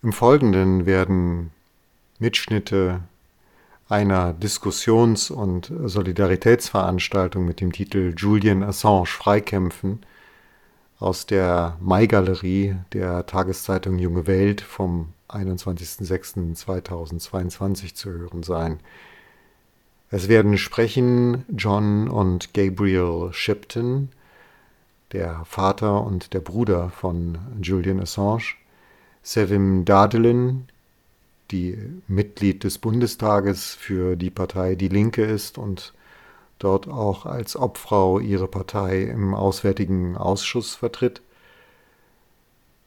Im Folgenden werden Mitschnitte einer Diskussions- und Solidaritätsveranstaltung mit dem Titel Julian Assange Freikämpfen aus der Mai-Galerie der Tageszeitung Junge Welt vom 21.06.2022 zu hören sein. Es werden sprechen John und Gabriel Shipton, der Vater und der Bruder von Julian Assange, Sevim Dadelin, die Mitglied des Bundestages für die Partei Die Linke ist und dort auch als Obfrau ihre Partei im Auswärtigen Ausschuss vertritt.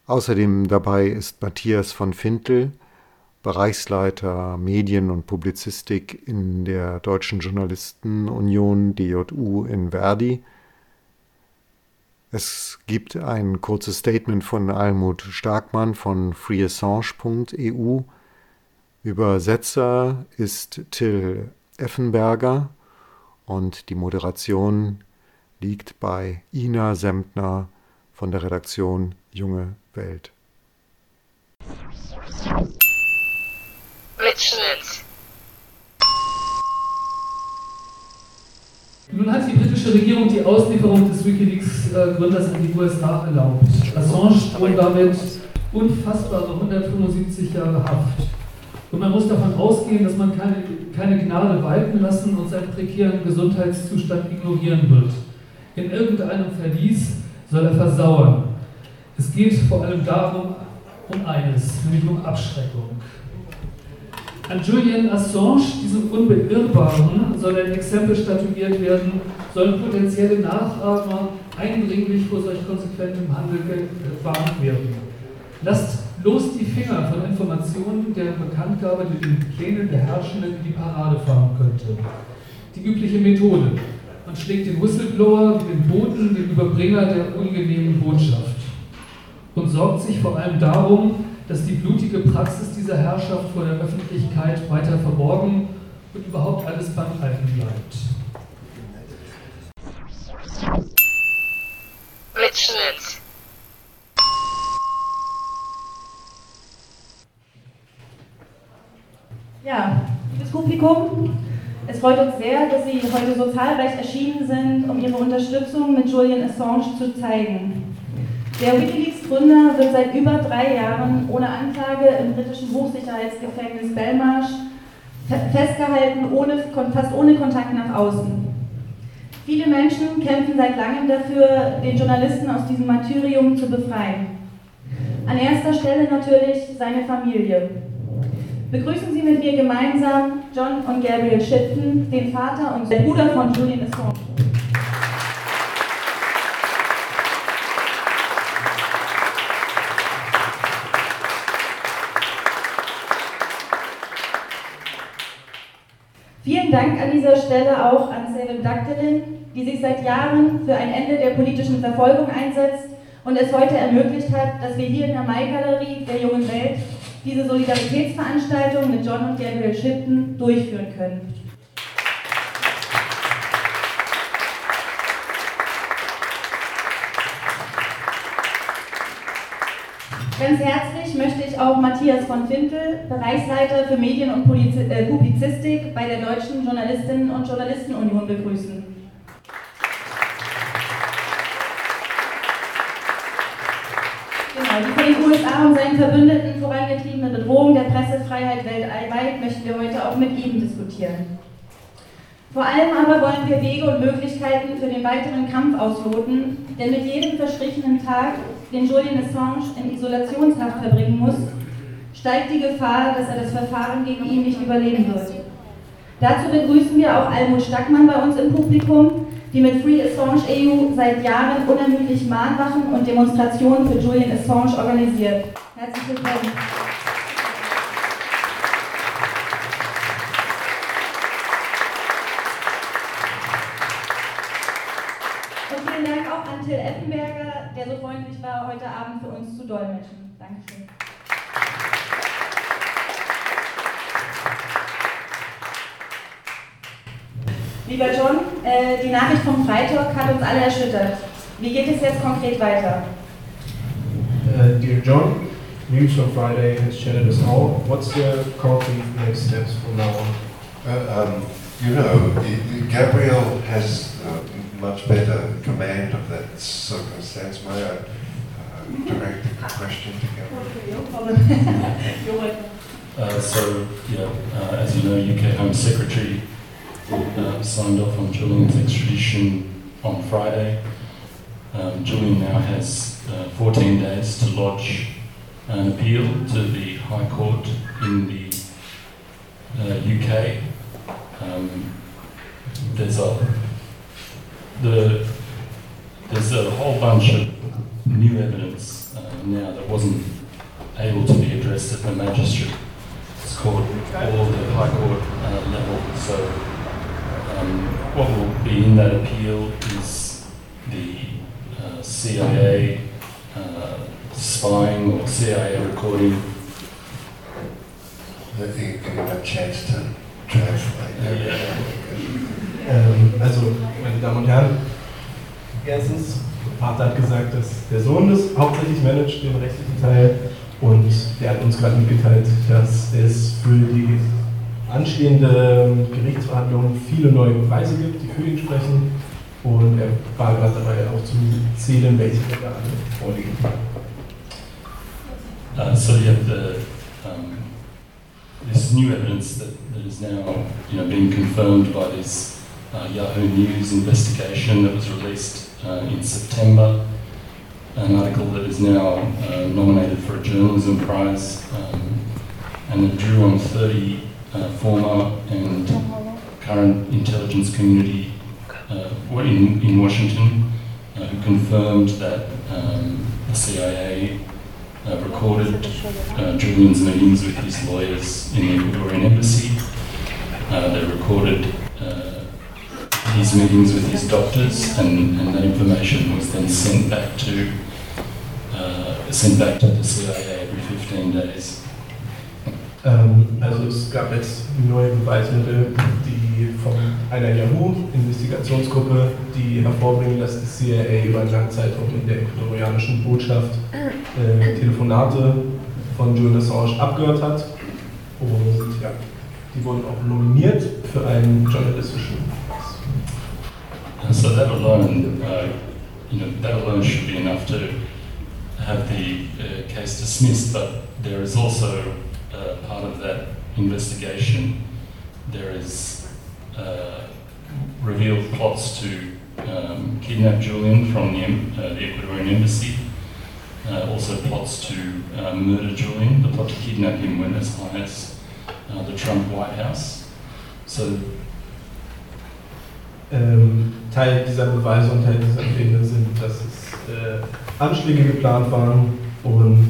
Außerdem dabei ist Matthias von Fintel, Bereichsleiter Medien und Publizistik in der Deutschen Journalistenunion DJU in Verdi. Es gibt ein kurzes Statement von Almut Starkmann von freeassange.eu. Übersetzer ist Till Effenberger und die Moderation liegt bei Ina Semtner von der Redaktion Junge Welt. Mitschnitt. Nun hat die britische Regierung die Auslieferung des Wikileaks-Gründers in die USA erlaubt. Assange drohen damit unfassbare 175 Jahre Haft. Und man muss davon ausgehen, dass man keine, keine Gnade walten lassen und seinen prekären Gesundheitszustand ignorieren wird. In irgendeinem Verlies soll er versauern. Es geht vor allem darum, um eines, nämlich um Abschreckung. An Julian Assange, diesem Unbeirrbaren, soll ein Exempel statuiert werden, sollen potenzielle Nachahmer eindringlich vor solch konsequentem Handel gewarnt werden. Lasst bloß die Finger von Informationen, deren Bekanntgabe den Plänen der Herrschenden in die Parade fahren könnte. Die übliche Methode. Man schlägt den Whistleblower den Boten, den Überbringer der ungenehmen Botschaft. Und sorgt sich vor allem darum, dass die blutige Praxis dieser Herrschaft vor der Öffentlichkeit weiter verborgen und überhaupt alles beim Alten bleibt. Mitschnitt. Ja, liebes Publikum, es freut uns sehr, dass Sie heute so zahlreich erschienen sind, um Ihre Unterstützung mit Julian Assange zu zeigen. Der Wikileaks-Gründer wird seit über drei Jahren ohne Anklage im britischen Hochsicherheitsgefängnis Belmarsh festgehalten, ohne, fast ohne Kontakt nach außen. Viele Menschen kämpfen seit langem dafür, den Journalisten aus diesem Martyrium zu befreien. An erster Stelle natürlich seine Familie. Begrüßen Sie mit mir gemeinsam John und Gabriel Shipton, den Vater und den Bruder von Julian Assange. Vielen Dank an dieser Stelle auch an Selim Daktelin, die sich seit Jahren für ein Ende der politischen Verfolgung einsetzt und es heute ermöglicht hat, dass wir hier in der Mai-Galerie der Jungen Welt diese Solidaritätsveranstaltung mit John und Gabriel Shipton durchführen können. Ganz herzlich möchte ich auch Matthias von Fintel, Bereichsleiter für Medien und äh, Publizistik bei der Deutschen Journalistinnen und Journalistenunion begrüßen. Genau, die von den USA und seinen Verbündeten vorangetriebene Bedrohung der Pressefreiheit weltweit möchten wir heute auch mit Ihnen diskutieren. Vor allem aber wollen wir Wege und Möglichkeiten für den weiteren Kampf ausloten, denn mit jedem verstrichenen Tag, den Julian Assange in Isolationshaft verbringen muss, steigt die Gefahr, dass er das Verfahren gegen ihn nicht überleben wird. Dazu begrüßen wir auch Almut Stackmann bei uns im Publikum, die mit Free Assange EU seit Jahren unermüdlich Mahnwachen und Demonstrationen für Julian Assange organisiert. Herzlich willkommen. Und vielen Dank auch an Till Effenberger, der so freundlich war, heute Abend für uns zu dolmetschen. Dankeschön. Lieber John, äh, die Nachricht vom Freitag hat uns alle erschüttert. Wie geht es jetzt konkret weiter? Uh, dear John, news on Friday has shattered us all. What's the concrete next steps from now on? Uh, um, you know, Gabriel has uh, much better command of that circumstance. May I uh, direct the question to Gabriel? uh, so, yeah, uh, as you know, UK Home Secretary uh, signed off on Julian's extradition on Friday. Um, Julian now has uh, 14 days to lodge an appeal to the High Court in the UK. Um, there's a the there's a whole bunch of new evidence uh, now that wasn't able to be addressed at the magistrate court or the high court uh, level. So um, what will be in that appeal is the uh, CIA uh, spying or CIA recording. That you can have a chance to translate. Yeah. Ähm, also, meine Damen und Herren, erstens, Vater hat gesagt, dass der Sohn das hauptsächlich managt, den rechtlichen Teil, und der hat uns gerade mitgeteilt, dass es für die anstehende Gerichtsverhandlung viele neue Beweise gibt, die für ihn sprechen. Und er war gerade dabei, auch zu zählen, welche da vorliegen. Uh, so you have the um, this new evidence that, that is now you know being confirmed by this Yahoo News investigation that was released uh, in September. An article that is now uh, nominated for a journalism prize, um, and it drew on 30 uh, former and current intelligence community uh, in, in Washington who confirmed that um, the CIA uh, recorded uh, Julian's meetings with his lawyers in the Ecuadorian embassy. Uh, they recorded his meetings with his doctors, and, and that information was then sent back to sent back to the CIA every 15 days. Ähm, also es gab jetzt neue Beweismittel, die von einer Yahoo-Investigationsgruppe, die hervorbringen, dass die CIA über einen langen Zeitraum in der ecuadorianischen Botschaft äh, Telefonate von Julian Assange abgehört hat. Und ja, die wurden auch nominiert für einen journalistischen. So that alone, uh, you know, that alone should be enough to have the uh, case dismissed, but there is also uh, part of that investigation. There is uh, revealed plots to um, kidnap Julian from the, uh, the Ecuadorian embassy, uh, also plots to murder Julian. The plot to kidnap him went as high as the Trump White House. So ähm, Teil dieser Beweise und Teil dieser Pläne sind, dass es äh, Anschläge geplant waren und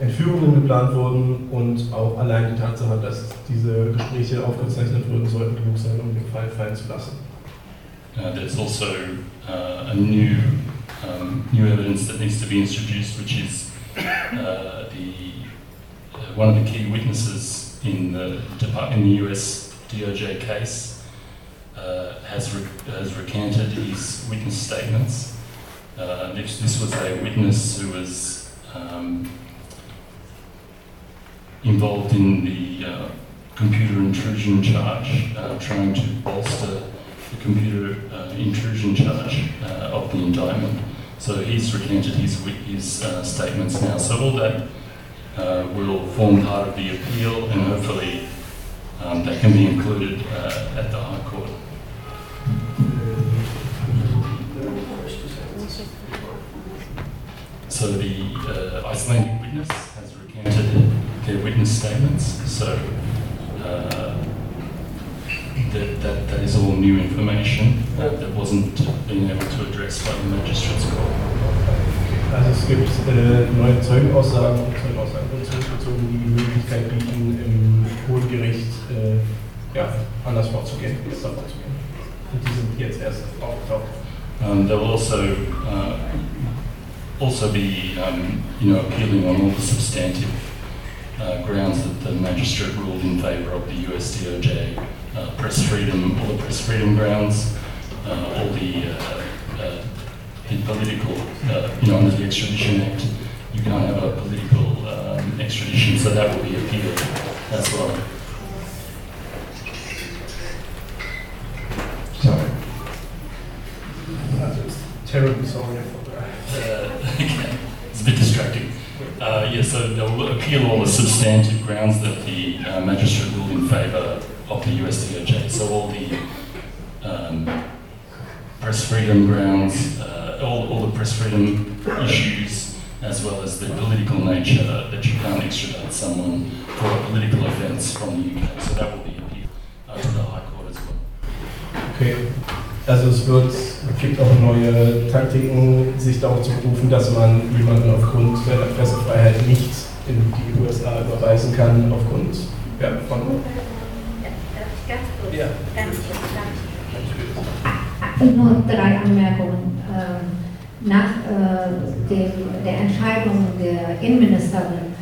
Entführungen geplant wurden und auch allein die Tatsache, dass diese Gespräche aufgezeichnet wurden, sollten genug sein, um den Fall fallen zu lassen. Uh, there's also uh, a new um, new evidence that needs to be introduced, which is uh, the uh, one of the key witnesses in the in the U.S. DOJ case uh, has re has recanted his witness statements. Uh, this, this was a witness who was um, involved in the uh, computer intrusion charge, uh, trying to bolster the computer uh, intrusion charge uh, of the indictment. So he's recanted his, his statements now. So all that will form part of the appeal and hopefully um, that can be included at the High Court. So the Icelandic witness has recanted their witness statements. So uh, that, that, that is all new information uh, that wasn't being able to address by the magistrate's court. Also es gibt äh, neue Zeugenaussagen und Zeugenaussagen zurückgezogen, die die Möglichkeit bieten, im Hohen Gericht äh, ja, anders vorzugehen, besser vorzugehen. Und die sind jetzt erst aufgetaucht. Um, there will also uh, also be um, you know appealing on all the substantive uh, grounds that the magistrate ruled in favour of the US DOJ. Uh, press freedom, all the press freedom grounds, uh, all the, uh, uh, the political, you know, under the Extradition Act, you can't have a political extradition, so that will be appealed as well. Sorry. Terribly sorry for that. Uh, okay. It's a bit distracting. Uh, yeah, so they'll appeal all the substantive grounds that the uh, magistrate ruled in favour of the US DOJ. So all the um, press freedom grounds, uh, all, all the press freedom issues, as well as the political nature that you can't extradite someone for a political offence from the UK. So that will be appealed uh, to the High Court as well. Okay. Also es wird, gibt auch neue Taktiken, sich darauf zu berufen, dass man jemanden aufgrund der Pressefreiheit nicht in die USA überweisen kann, aufgrund ja, von... Ja. Nur drei Anmerkungen. Ähm, Nach äh, dem, der Entscheidung der Innenministerin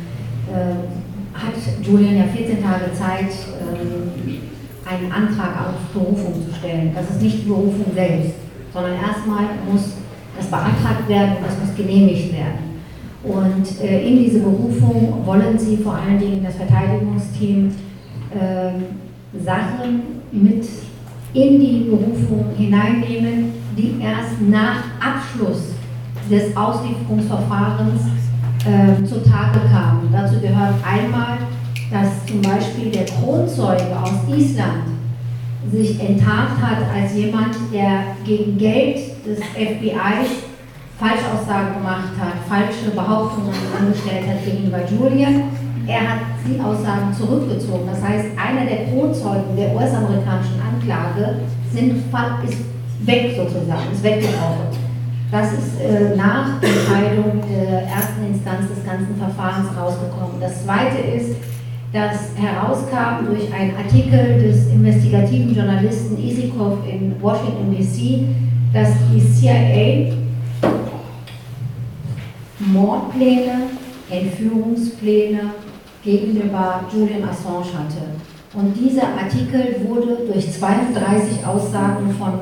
äh, hat Julian ja 14 Tage Zeit, äh, einen Antrag auf Berufung zu stellen. Das ist nicht die Berufung selbst, sondern erstmal muss das beantragt werden und das muss genehmigt werden. Und äh, in diese Berufung wollen Sie vor allen Dingen das Verteidigungsteam äh, Sachen mit in die Berufung hineinnehmen, die erst nach Abschluss des Auslieferungsverfahrens äh, zutage kamen. Dazu gehört einmal, dass zum Beispiel der Kronzeuge aus Island sich enttarnt hat als jemand, der gegen Geld des FBIs Falschaussagen gemacht hat, falsche Behauptungen angestellt hat gegenüber Julian. Er hat die Aussagen zurückgezogen. Das heißt, einer der Kronzeugen der US-amerikanischen Anklage sind, ist weg sozusagen, ist weggebrochen. Das ist äh, nach Entscheidung der ersten Instanz des ganzen Verfahrens rausgekommen. Das zweite ist, dass herauskam durch einen Artikel des investigativen Journalisten Isikow in Washington DC, dass die CIA Mordpläne, Entführungspläne gegenüber Julian Assange hatte. Und dieser Artikel wurde durch 32 Aussagen von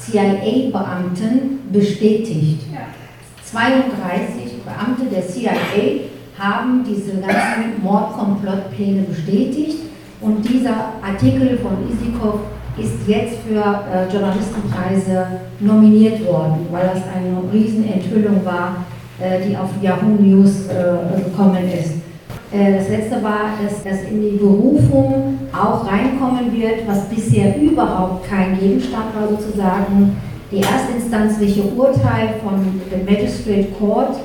CIA-Beamten bestätigt. 32 Beamte der CIA haben diese ganzen Mordkomplottpläne bestätigt und dieser Artikel von Isikow ist jetzt für äh, Journalistenpreise nominiert worden, weil das eine Riesenenthüllung war, äh, die auf Yahoo News äh, gekommen ist. Äh, das letzte war, dass das in die Berufung auch reinkommen wird, was bisher überhaupt kein Gegenstand war, sozusagen die erstinstanzliche Urteil von dem Magistrate Court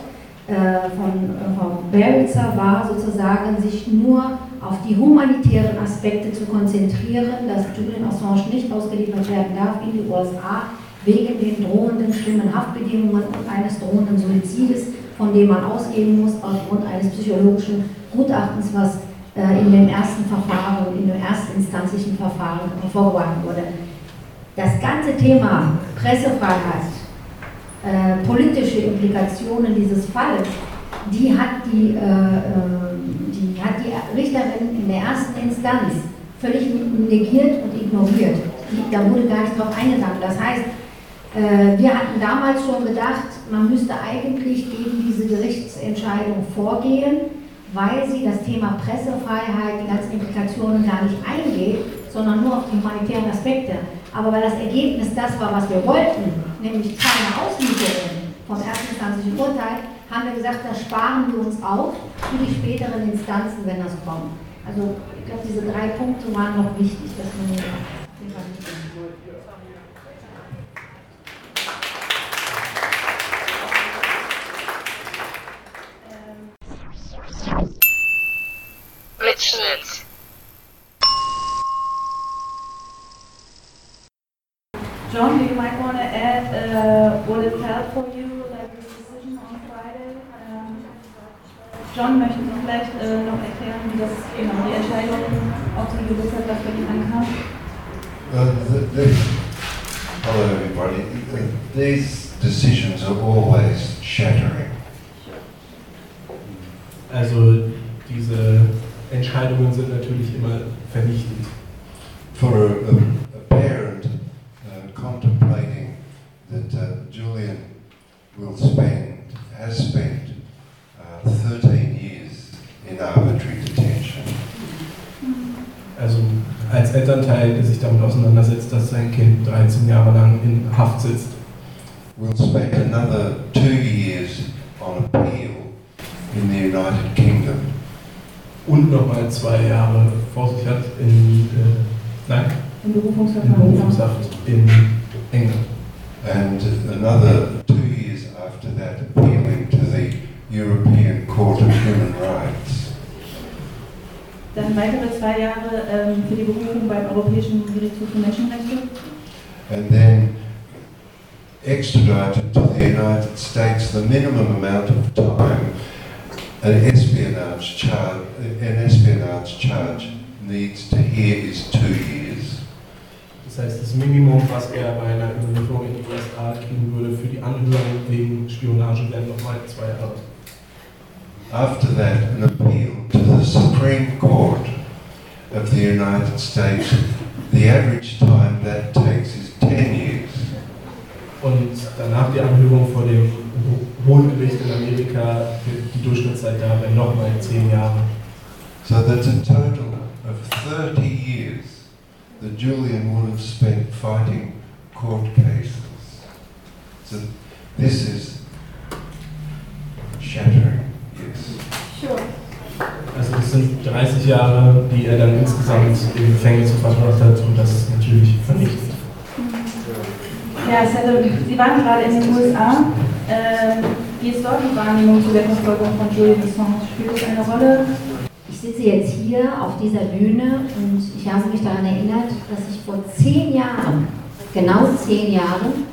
von Frau Beritzer war sozusagen, sich nur auf die humanitären Aspekte zu konzentrieren, dass Julian Assange nicht ausgeliefert werden darf in die USA wegen den drohenden schlimmen Haftbedingungen und eines drohenden Suizides, von dem man ausgehen muss aufgrund eines psychologischen Gutachtens, was äh, in dem ersten Verfahren, in dem erstinstanzlichen Verfahren vorgebracht wurde. Das ganze Thema Pressefreiheit, äh, politische Implikationen dieses Falles, die hat die, äh, äh, die hat die Richterin in der ersten Instanz völlig negiert und ignoriert. Die, da wurde gar nicht darauf eingegangen. Das heißt, äh, wir hatten damals schon gedacht, man müsste eigentlich gegen diese Gerichtsentscheidung vorgehen, weil sie das Thema Pressefreiheit, die ganzen Implikationen gar nicht eingeht, sondern nur auf die humanitären Aspekte. Aber weil das Ergebnis das war, was wir wollten, nämlich keine Auslieferung vom erstinstanzlichen Urteil, haben wir gesagt, das sparen wir uns auf für die späteren Instanzen, wenn das kommt. Also ich glaube, diese drei Punkte waren noch wichtig, dass man Mitschnitt. John, you might want to add uh, what it felt for you, like this decision on Friday. Um, John, möchten Sie vielleicht äh, noch erklären, wie das genau die Entscheidung auf die Gewissheit dafür ihn ankam? Uh, the, the, hello, everybody. Uh, These decisions are always shattering. Also diese Entscheidungen sind natürlich immer vernichtend. For a, a, in Haft sitzt. Will spend another two years on appeal in the United Kingdom. Und nochmal zwei Jahre vor sich hat in, äh, nein, Im in Berufungsverfahren. Berufungshaft in England. and another two years after that appealing to the European Court of Human Rights. Dann weitere zwei Jahre ähm, für die Berufung beim Europäischen Gerichtshof für Menschenrechte. and then extradited to the United States, the minimum amount of time an espionage charge, an espionage charge needs to hear is two years. Das heißt, das Minimum, was er bei einer Überlieferung in die USA kriegen würde für die Anhörung wegen Spionage, wären nochmal zwei Jahre. After that, an appeal to the Supreme Court of the United States. The average time that takes is 10 years. Und danach die Anhörung vor dem Ho- Hohen Gericht in Amerika, die Durchschnittszeit da wären nochmal zehn Jahre. So that's a total of 30 years that Julian would have spent fighting court cases. So this is shattering, yes. Also das sind 30 Jahre, die er dann insgesamt im Gefängnis verbracht hat und das ist natürlich vernichtend. Ja, Sally, Sie waren gerade in den USA. Ähm, wie ist dort die Wahrnehmung zu der Verfolgung von Julian Assange? Spielt das eine Rolle? Ich sitze jetzt hier auf dieser Bühne und ich habe mich daran erinnert, dass ich vor zehn Jahren, genau zehn Jahren,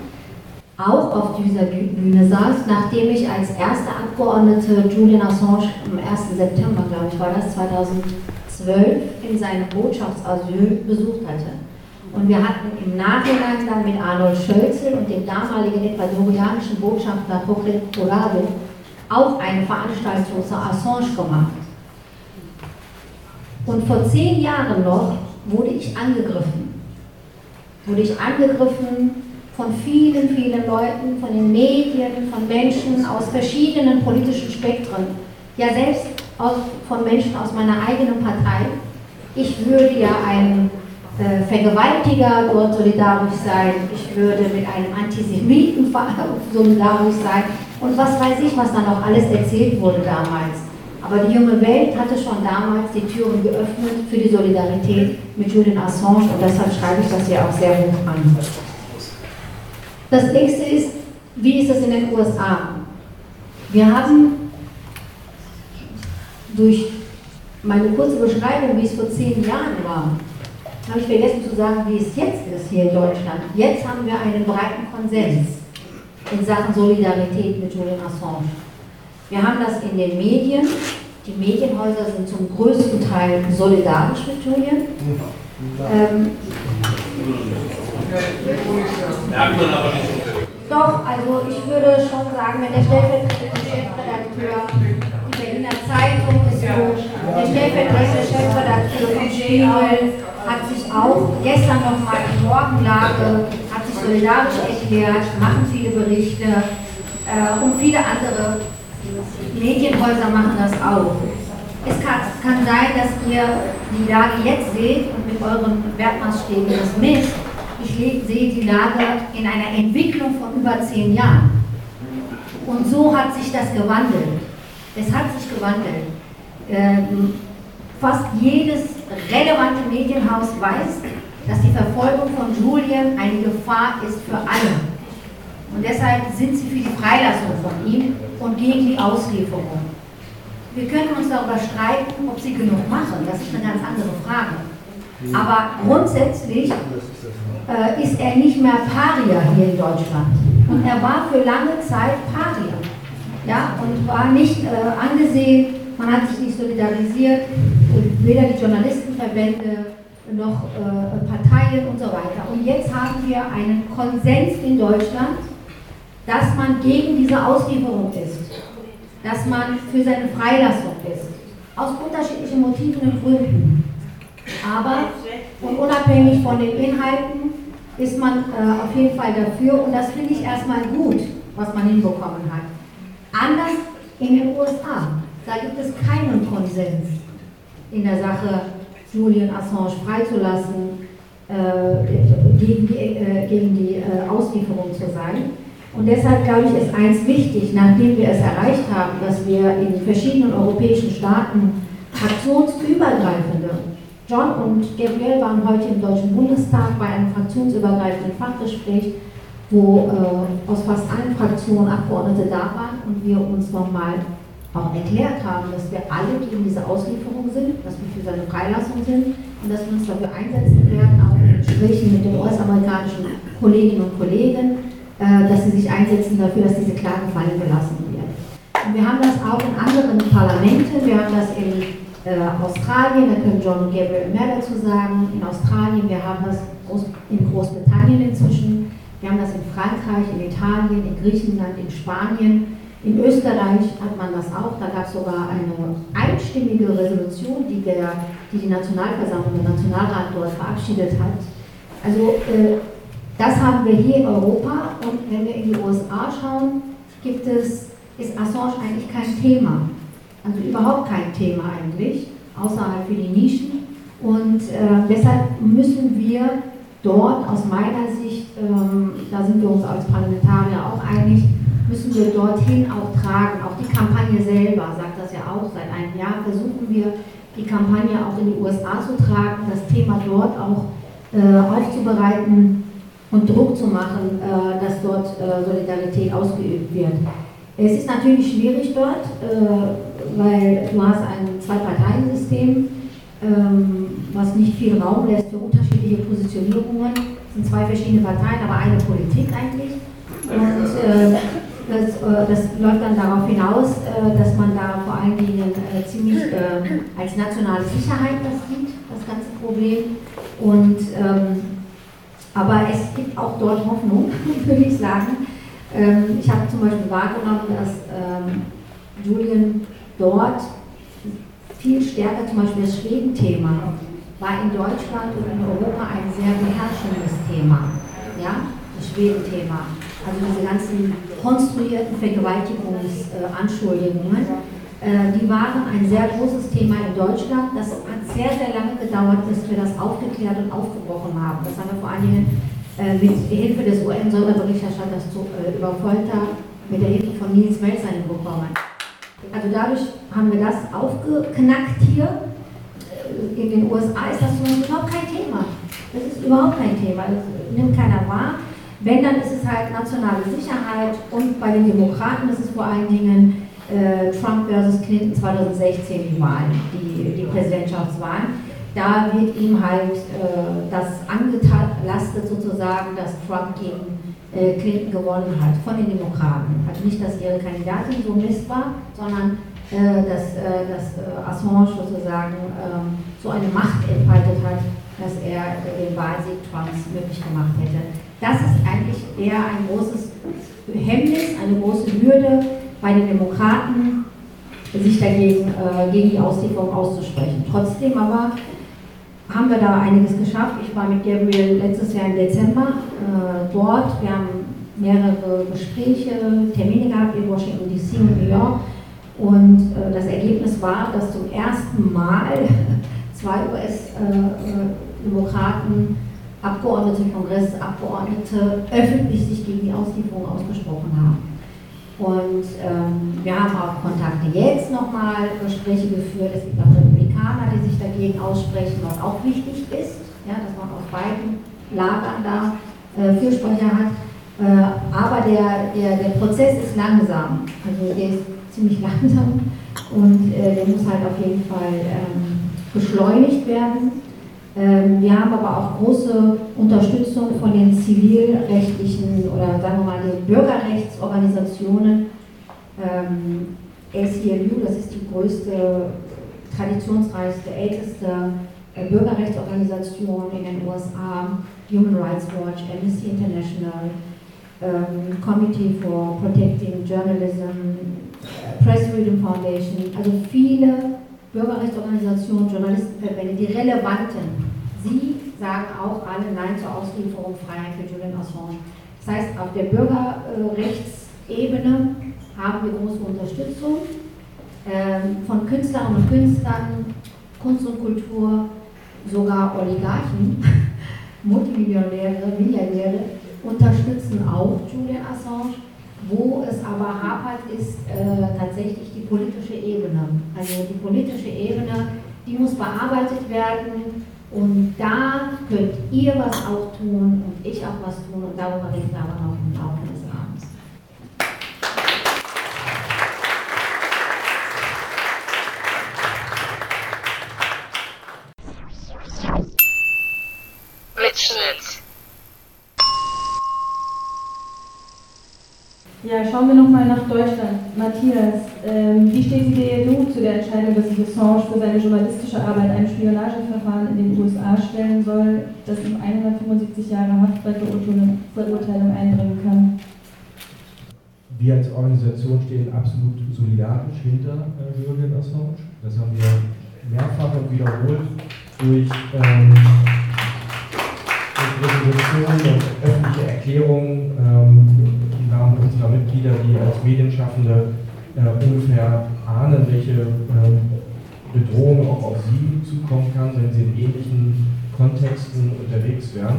auch auf dieser Bü- Bühne saß, nachdem ich als erste Abgeordnete Julian Assange am 1. September, glaube ich, war das 2012, in seinem Botschaftsasyl besucht hatte. Und wir hatten im Nachhinein dann mit Arnold Schölzel und dem damaligen ecuadorianischen Botschafter Jorge Colado auch eine Veranstaltung zu Assange gemacht. Und vor zehn Jahren noch wurde ich angegriffen. Wurde ich angegriffen von vielen, vielen Leuten, von den Medien, von Menschen aus verschiedenen politischen Spektren. Ja, selbst aus, von Menschen aus meiner eigenen Partei. Ich würde ja einem äh, Vergewaltiger dort solidarisch sein. Ich würde mit einem Antisemiten solidarisch sein. Und was weiß ich, was da noch alles erzählt wurde damals. Aber die junge Welt hatte schon damals die Türen geöffnet für die Solidarität mit Julian Assange und deshalb schreibe ich das hier auch sehr hoch an. Das nächste ist, wie ist es in den USA? Wir haben durch meine kurze Beschreibung, wie es vor zehn Jahren war, habe ich vergessen zu sagen, wie es jetzt ist hier in Deutschland. Jetzt haben wir einen breiten Konsens in Sachen Solidarität mit Julian Assange. Wir haben das in den Medien. Die Medienhäuser sind zum größten Teil solidarisch mit Julian. Ähm, doch, also ich würde schon sagen, wenn der stellvertretende Chefredakteur der Berliner Zeitung ist so, der stellvertretende Chefredakteur vom Spiegel hat sich auch gestern nochmal in Morgenlage, hat sich solidarisch erklärt, machen viele Berichte äh, und viele andere Medienhäuser machen das auch. Es kann, kann sein, dass ihr die Lage jetzt seht und mit euren Wertmaßstäben das misst. Ich sehe die Lage in einer Entwicklung von über zehn Jahren. Und so hat sich das gewandelt. Es hat sich gewandelt. Ähm, fast jedes relevante Medienhaus weiß, dass die Verfolgung von Julian eine Gefahr ist für alle. Und deshalb sind sie für die Freilassung von ihm und gegen die Auslieferung. Wir können uns darüber streiten, ob sie genug machen. Das ist eine ganz andere Frage. Aber grundsätzlich äh, ist er nicht mehr Paria hier in Deutschland. Und er war für lange Zeit Paria. Ja, und war nicht äh, angesehen, man hat sich nicht solidarisiert, weder die Journalistenverbände noch äh, Parteien und so weiter. Und jetzt haben wir einen Konsens in Deutschland, dass man gegen diese Auslieferung ist, dass man für seine Freilassung ist, aus unterschiedlichen Motiven und Gründen. Aber und unabhängig von den Inhalten ist man äh, auf jeden Fall dafür und das finde ich erstmal gut, was man hinbekommen hat. Anders in den USA, da gibt es keinen Konsens in der Sache Julian Assange freizulassen, äh, gegen die, äh, gegen die äh, Auslieferung zu sein. Und deshalb glaube ich, ist eins wichtig, nachdem wir es erreicht haben, dass wir in verschiedenen europäischen Staaten fraktionsübergreifende, John und Gabriel waren heute im Deutschen Bundestag bei einem fraktionsübergreifenden Fachgespräch, wo äh, aus fast allen Fraktionen Abgeordnete da waren und wir uns nochmal auch erklärt haben, dass wir alle gegen diese Auslieferung sind, dass wir für seine Freilassung sind und dass wir uns dafür einsetzen werden, auch in Gesprächen mit den US-amerikanischen Kolleginnen und Kollegen, äh, dass sie sich einsetzen dafür, dass diese Klage fallen gelassen wird. Und wir haben das auch in anderen Parlamenten, wir haben das in äh, Australien, da können John und Gabriel mehr dazu sagen, in Australien, wir haben das in Großbritannien inzwischen, wir haben das in Frankreich, in Italien, in Griechenland, in Spanien, in Österreich hat man das auch, da gab es sogar eine einstimmige Resolution, die, der, die die Nationalversammlung, der Nationalrat dort verabschiedet hat. Also äh, das haben wir hier in Europa und wenn wir in die USA schauen, gibt es, ist Assange eigentlich kein Thema. Also überhaupt kein Thema eigentlich, außer halt für die Nischen. Und äh, deshalb müssen wir dort aus meiner Sicht, ähm, da sind wir uns als Parlamentarier auch einig, müssen wir dorthin auch tragen. Auch die Kampagne selber sagt das ja auch. Seit einem Jahr versuchen wir, die Kampagne auch in die USA zu tragen, das Thema dort auch äh, aufzubereiten und Druck zu machen, äh, dass dort äh, Solidarität ausgeübt wird. Es ist natürlich schwierig dort, äh, weil du hast ein Zwei-Parteien-System, ähm, was nicht viel Raum lässt für unterschiedliche Positionierungen. Es sind zwei verschiedene Parteien, aber eine Politik eigentlich. Und äh, das, äh, das, läuft dann darauf hinaus, äh, dass man da vor allen Dingen äh, ziemlich als nationale Sicherheit das sieht, das ganze Problem. Und, ähm, aber es gibt auch dort Hoffnung, würde ich sagen. Ähm, ich habe zum Beispiel wahrgenommen, dass ähm, Julian dort viel stärker, zum Beispiel das Schweden-Thema, war in Deutschland und in Europa ein sehr beherrschendes Thema. Ja? Das Schweden-Thema also diese ganzen konstruierten Vergewaltigungsanschuldigungen, äh, die waren ein sehr großes Thema in Deutschland. Das hat sehr, sehr lange gedauert, bis wir das aufgeklärt und aufgebrochen haben. Das haben wir vor allen Dingen äh, mit Hilfe des UN-Sonderberichterstatters äh, über Folter mit der Hilfe von Nils Melzer hinbekommen. Also dadurch haben wir das aufgeknackt hier. In den USA ist das überhaupt kein Thema. Das ist überhaupt kein Thema. Das nimmt keiner wahr. Wenn, dann ist es halt nationale Sicherheit und bei den Demokraten ist es vor allen Dingen äh, Trump versus Clinton 2016 die Wahlen, die, die Präsidentschaftswahlen. Da wird ihm halt äh, das angelastet sozusagen, dass Trump gegen äh, Clinton gewonnen hat von den Demokraten. Also nicht, dass ihre Kandidatin so Mist war, sondern äh, dass, äh, dass äh, Assange sozusagen ähm, so eine Macht entfaltet hat, dass er den Wahlsieg Trumps möglich gemacht hätte. Das ist eigentlich eher ein großes Hemmnis, eine große Hürde bei den Demokraten, sich dagegen äh, gegen die Auslieferung auszusprechen. Trotzdem aber haben wir da einiges geschafft. Ich war mit Gabriel letztes Jahr im Dezember äh, dort. Wir haben mehrere Gespräche, Termine gehabt in Washington DC und New York. Und äh, das Ergebnis war, dass zum ersten Mal zwei US-Demokraten äh, Abgeordnete, Kongressabgeordnete öffentlich sich gegen die Auslieferung ausgesprochen haben. Und ähm, wir haben auch Kontakte jetzt nochmal, Gespräche geführt. Es gibt auch Republikaner, die sich dagegen aussprechen, was auch wichtig ist, ja, dass man auf beiden Lagern da äh, Fürsprecher hat. Äh, aber der, der, der Prozess ist langsam, also der ist ziemlich langsam und äh, der muss halt auf jeden Fall ähm, beschleunigt werden. Ähm, wir haben aber auch große Unterstützung von den zivilrechtlichen oder sagen wir mal den Bürgerrechtsorganisationen. Ähm, ACLU, das ist die größte, traditionsreichste, älteste äh, Bürgerrechtsorganisation in den USA, Human Rights Watch, Amnesty International, ähm, Committee for Protecting Journalism, äh, Press Freedom Foundation, also viele Bürgerrechtsorganisationen, Journalistenverbände, die relevanten Sie sagen auch alle Nein zur Auslieferung Freiheit für Julian Assange. Das heißt, auf der Bürgerrechtsebene haben wir große Unterstützung ähm, von Künstlerinnen und Künstlern, Kunst und Kultur, sogar Oligarchen, Multimillionäre, Milliardäre unterstützen auch Julian Assange. Wo es aber hapert, ist äh, tatsächlich die politische Ebene. Also die politische Ebene, die muss bearbeitet werden und da könnt ihr was auch tun und ich auch was tun und darüber reden wir aber noch im Laufe des Abends. Mitschnitt. Ja, schauen wir nochmal nach Deutschland. Matthias, ähm, wie steht die DLU zu der Entscheidung, dass sich Assange für seine journalistische Arbeit einem Spionageverfahren in den USA stellen soll, das ihm 175 Jahre Haft bei Verurteilung einbringen kann? Wir als Organisation stehen absolut solidarisch hinter äh, Julian Assange. Das haben wir mehrfach und wiederholt durch ähm, und öffentliche Erklärungen ähm, im Namen unserer Mitglieder, die als Medienschaffende äh, ungefähr ahnen, welche äh, Bedrohung auch auf sie zukommen kann, wenn sie in ähnlichen Kontexten unterwegs wären.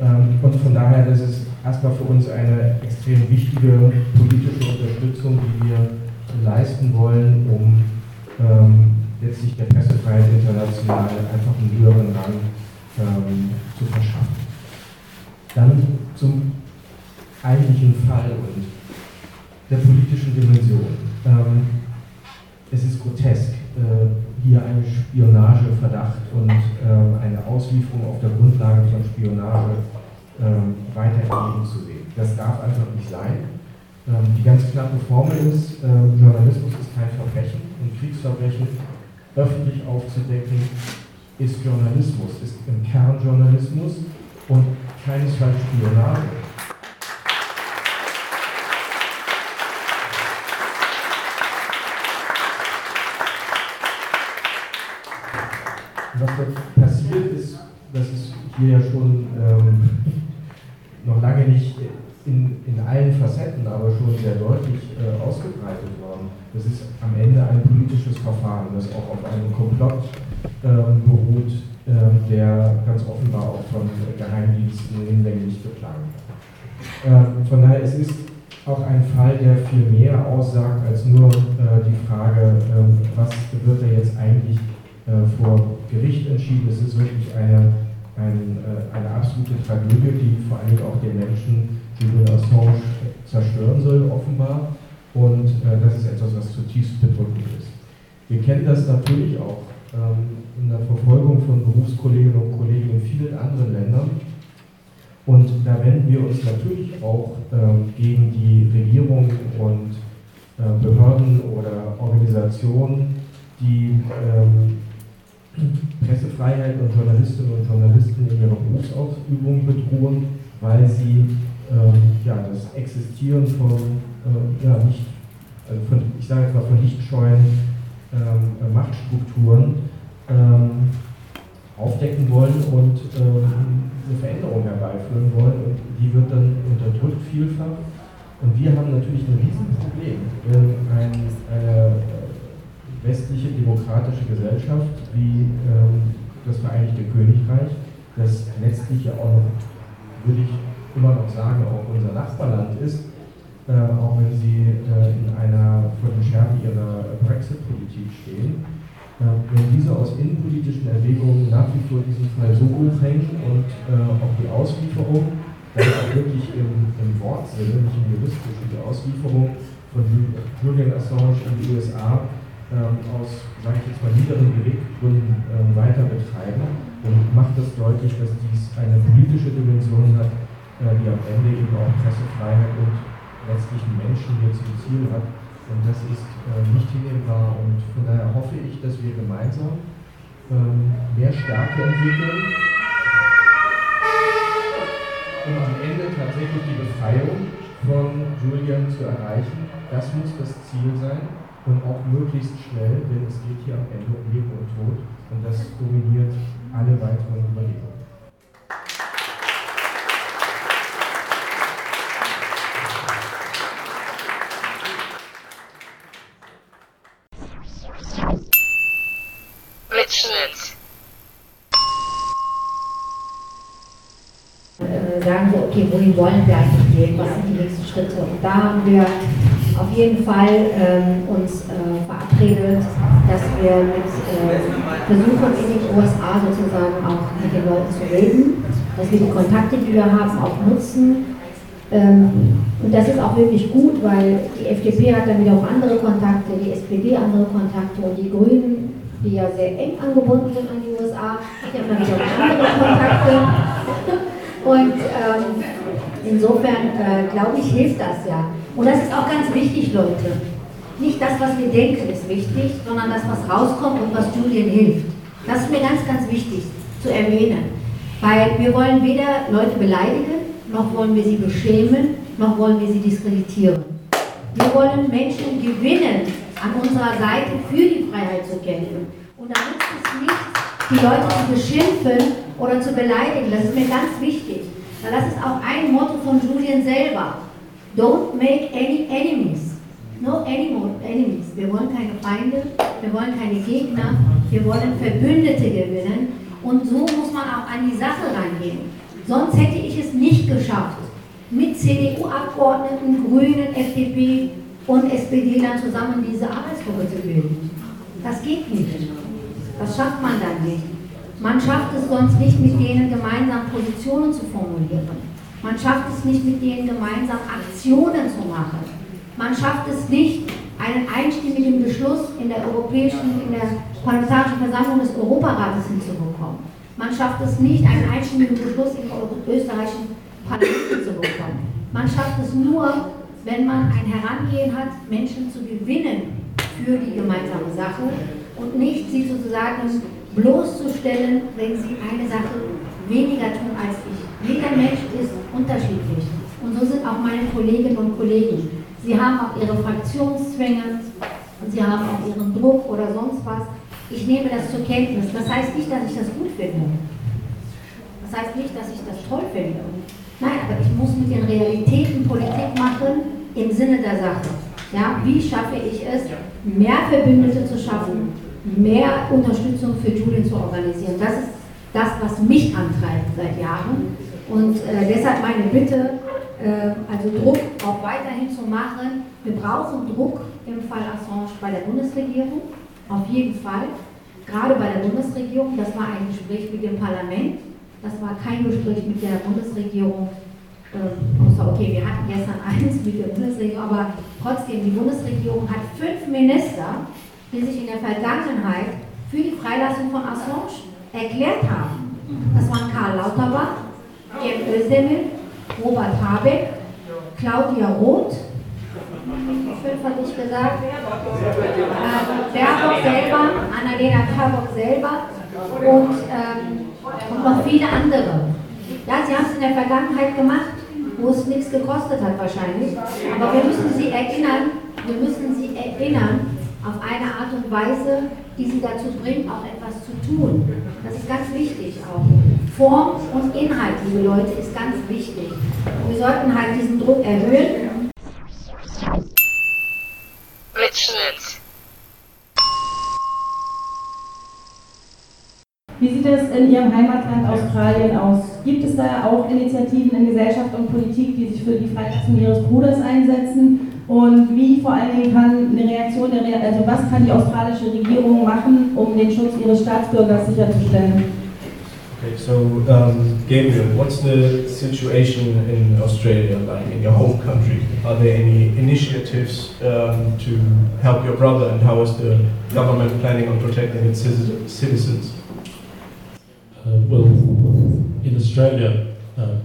Ähm, und von daher, ist erstmal für uns eine extrem wichtige politische Unterstützung, die wir leisten wollen, um ähm, letztlich der Pressefreiheit international einfach einen höheren Rang ähm, zu verschaffen. Dann zum eigentlichen Fall und der politischen Dimension. Ähm, es ist grotesk, äh, hier einen Spionageverdacht und äh, eine Auslieferung auf der Grundlage von Spionage äh, weiter entgegenzusehen. Das darf einfach nicht sein. Ähm, die ganz knappe Formel ist, ähm, Journalismus ist kein Verbrechen und Kriegsverbrechen öffentlich aufzudecken ist Journalismus, ist im Kern Journalismus und keinesfalls Spionage. Was dort passiert ist, das hier ja schon ähm, noch lange nicht in, in allen Facetten, aber schon sehr deutlich äh, ausgebreitet worden. Das ist am Ende ein politisches Verfahren, das auch auf einem Komplott ähm, beruht, ähm, der ganz offenbar auch von Geheimdiensten hinlänglich geplant wird. Ähm, von daher es ist auch ein Fall, der viel mehr aussagt als nur äh, die Frage, ähm, was wird da jetzt eigentlich äh, vor Gericht entschieden. Es ist wirklich eine, ein, äh, eine absolute Tragödie, die vor allem auch den Menschen Julian Assange zerstören soll, offenbar. Und äh, das ist etwas, was zutiefst bedrückend ist. Wir kennen das natürlich auch ähm, in der Verfolgung von Berufskolleginnen und Kollegen in vielen anderen Ländern. Und da wenden wir uns natürlich auch ähm, gegen die Regierung und äh, Behörden oder Organisationen, die ähm, Pressefreiheit und Journalistinnen und Journalisten in ihrer Berufsausübung bedrohen, weil sie ähm, ja, das Existieren von, äh, ja, nicht, also von, ich sage jetzt mal von nicht scheuen ähm, äh, Machtstrukturen ähm, aufdecken wollen und ähm, eine Veränderung herbeiführen wollen. Und die wird dann unterdrückt vielfach. Und wir haben natürlich ein Riesenproblem, wenn ein, eine westliche demokratische Gesellschaft wie ähm, das Vereinigte Königreich, das letztlich ja auch noch, würde ich immer noch sagen, auch unser Nachbarland ist, äh, auch wenn sie äh, in einer vor den Scherben ihrer Brexit-Politik stehen, äh, wenn diese aus innenpolitischen Erwägungen nach wie vor diesen Fall so hoch hängen und äh, auch die Auslieferung, dann auch wirklich im, im Wortsinne, nicht im juristischen, die Auslieferung von Julian Assange in die USA aus, sage ich jetzt mal, niederen Beweggründen ähm, weiter betreiben und macht das deutlich, dass dies eine politische Dimension hat, äh, die am Ende eben auch Pressefreiheit und letztlichen Menschen hier zum Ziel hat. Und das ist äh, nicht hinnehmbar und von daher hoffe ich, dass wir gemeinsam ähm, mehr Stärke entwickeln, um am Ende tatsächlich die Befreiung von Julian zu erreichen. Das muss das Ziel sein und auch möglichst schnell, denn es geht hier am Ende um Leben und Tod und das dominiert alle weiteren Überlegungen. Mitschnitt. Äh, sagen wir, okay, wohin wollen wir eigentlich gehen? Was sind die nächsten Schritte? Und da haben wir auf jeden Fall ähm, uns äh, verabredet, dass wir mit, äh, versuchen, in den USA sozusagen auch mit den Leuten zu reden, dass wir die Kontakte, die wir haben, auch nutzen. Ähm, und das ist auch wirklich gut, weil die FDP hat dann wieder auch andere Kontakte, die SPD andere Kontakte und die Grünen die ja sehr eng angebunden sind an die USA. Die haben dann wieder andere Kontakte. Und ähm, insofern, äh, glaube ich, hilft das ja. Und das ist auch ganz wichtig, Leute. Nicht das, was wir denken, ist wichtig, sondern das, was rauskommt und was Julian hilft. Das ist mir ganz, ganz wichtig zu erwähnen. Weil wir wollen weder Leute beleidigen, noch wollen wir sie beschämen, noch wollen wir sie diskreditieren. Wir wollen Menschen gewinnen, an unserer Seite für die Freiheit zu kämpfen. Und da nützt es nicht, die Leute zu beschimpfen oder zu beleidigen. Das ist mir ganz wichtig. Weil das ist auch ein Motto von Julian selber. Don't make any enemies. No enemies. Wir wollen keine Feinde, wir wollen keine Gegner, wir wollen Verbündete gewinnen. Und so muss man auch an die Sache rangehen. Sonst hätte ich es nicht geschafft, mit CDU-Abgeordneten, Grünen, FDP, und SPD dann zusammen diese Arbeitsgruppe zu bilden. Das geht nicht. Das schafft man dann nicht. Man schafft es sonst nicht, mit denen gemeinsam Positionen zu formulieren. Man schafft es nicht, mit denen gemeinsam Aktionen zu machen. Man schafft es nicht, einen einstimmigen Beschluss in der Europäischen, in der Parlamentarischen Versammlung des Europarates hinzubekommen. Man schafft es nicht, einen einstimmigen Beschluss im österreichischen Parlament hinzubekommen. Man schafft es nur, wenn man ein Herangehen hat, Menschen zu gewinnen für die gemeinsame Sache und nicht sie sozusagen bloßzustellen, wenn sie eine Sache weniger tun als ich. Jeder Mensch ist unterschiedlich. Und so sind auch meine Kolleginnen und Kollegen. Sie haben auch ihre Fraktionszwänge, sie haben auch ihren Druck oder sonst was. Ich nehme das zur Kenntnis. Das heißt nicht, dass ich das gut finde. Das heißt nicht, dass ich das toll finde. Nein, aber ich muss mit den Realitäten Politik machen im Sinne der Sache. Ja, wie schaffe ich es, mehr Verbündete zu schaffen, mehr Unterstützung für Julian zu organisieren? Das ist das, was mich antreibt seit Jahren. Und äh, deshalb meine Bitte, äh, also Druck auch weiterhin zu machen. Wir brauchen Druck im Fall Assange bei der Bundesregierung, auf jeden Fall. Gerade bei der Bundesregierung, das war ein Gespräch mit dem Parlament, das war kein Gespräch mit der Bundesregierung ähm, okay, wir hatten gestern eins mit der Bundesregierung, aber trotzdem, die Bundesregierung hat fünf Minister, die sich in der Vergangenheit für die Freilassung von Assange erklärt haben. Das waren Karl Lauterbach, Gerd Özdemir, Robert Habeck, Claudia Roth, fünf hatte ich gesagt, äh, Baerbock selber, Annalena Baerbock selber und, ähm, und noch viele andere. Ja, sie haben es in der Vergangenheit gemacht wo es nichts gekostet hat wahrscheinlich. Aber wir müssen sie erinnern, wir müssen sie erinnern auf eine Art und Weise, die sie dazu bringt, auch etwas zu tun. Das ist ganz wichtig auch. Form und Inhalt, liebe Leute, ist ganz wichtig. Und wir sollten halt diesen Druck erhöhen. Mitschnitt. Wie sieht es in Ihrem Heimatland Australien aus? Gibt es da auch Initiativen in Gesellschaft und Politik, die sich für die Freilassung Ihres Bruders einsetzen? Und wie vor allen Dingen kann eine Reaktion, der Re also was kann die australische Regierung machen, um den Schutz ihres Staatsbürgers sicherzustellen? Okay, so um, Gabriel, what's the situation in Australia like in your home country? Are there any initiatives um, to help your brother, and how is the government planning on protecting its citizens? Uh, well, in Australia, um,